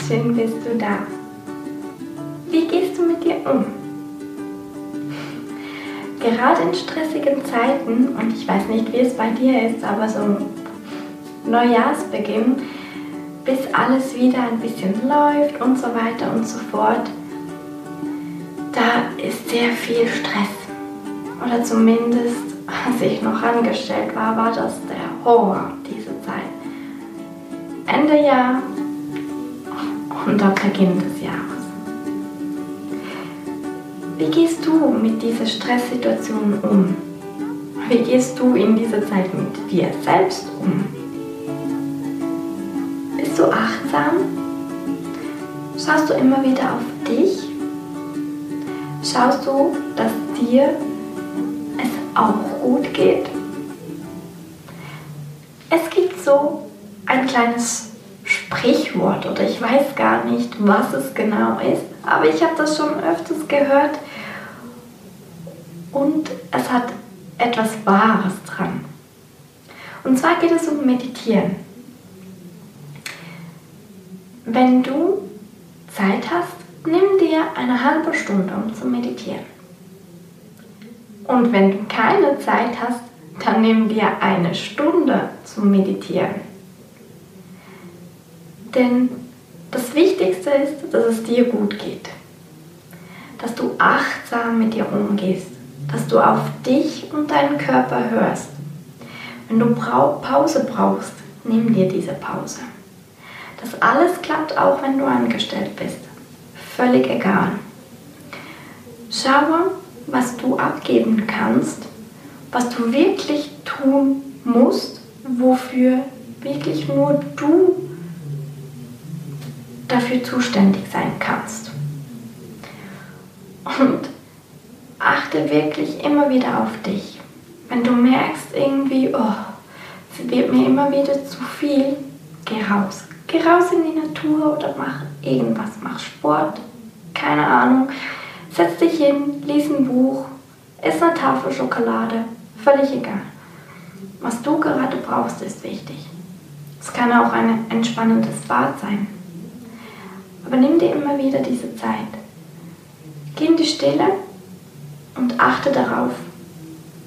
schön bist du da. Wie gehst du mit dir um? Gerade in stressigen Zeiten, und ich weiß nicht, wie es bei dir ist, aber so Neujahrsbeginn, bis alles wieder ein bisschen läuft und so weiter und so fort, da ist sehr viel Stress. Oder zumindest, als ich noch angestellt war, war das der Horror, diese Zeit. Ende Jahr und am Beginn des Jahres. Wie gehst du mit dieser Stresssituation um? Wie gehst du in dieser Zeit mit dir selbst um? Bist du achtsam? Schaust du immer wieder auf dich? Schaust du, dass dir es auch gut geht? Es gibt so ein kleines Sprichwort oder ich weiß gar nicht, was es genau ist, aber ich habe das schon öfters gehört und es hat etwas Wahres dran. Und zwar geht es um Meditieren. Wenn du Zeit hast, nimm dir eine halbe Stunde, um zu meditieren. Und wenn du keine Zeit hast, dann nimm dir eine Stunde zum Meditieren. Denn das Wichtigste ist, dass es dir gut geht. Dass du achtsam mit dir umgehst. Dass du auf dich und deinen Körper hörst. Wenn du Pause brauchst, nimm dir diese Pause. Das alles klappt auch, wenn du angestellt bist. Völlig egal. Schaue, was du abgeben kannst, was du wirklich tun musst, wofür wirklich nur du dafür zuständig sein kannst. Und achte wirklich immer wieder auf dich. Wenn du merkst irgendwie, oh, es wird mir immer wieder zu viel, geh raus. Geh raus in die Natur oder mach irgendwas, mach Sport, keine Ahnung. Setz dich hin, lies ein Buch, iss eine Tafel Schokolade, völlig egal. Was du gerade brauchst, ist wichtig. Es kann auch ein entspannendes Bad sein. Aber nimm dir immer wieder diese Zeit. Geh in die Stille und achte darauf,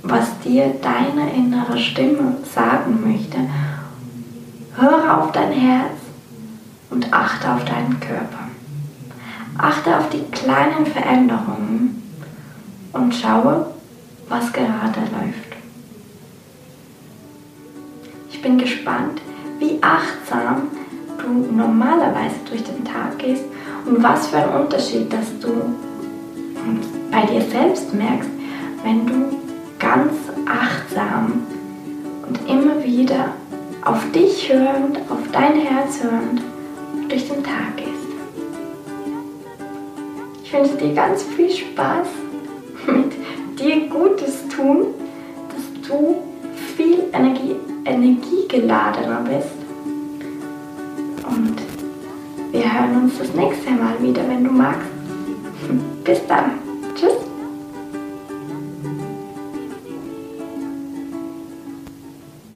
was dir deine innere Stimme sagen möchte. Höre auf dein Herz und achte auf deinen Körper. Achte auf die kleinen Veränderungen und schaue, was gerade läuft. Ich bin gespannt, wie achtsam du normalerweise durch den Tag gehst und was für ein Unterschied, dass du bei dir selbst merkst, wenn du ganz achtsam und immer wieder auf dich hörend, auf dein Herz hörend durch den Tag gehst. Ich wünsche dir ganz viel Spaß mit dir Gutes tun, dass du viel Energie, energiegeladener bist wir hören uns das nächste Mal wieder, wenn du magst. Bis dann. Tschüss.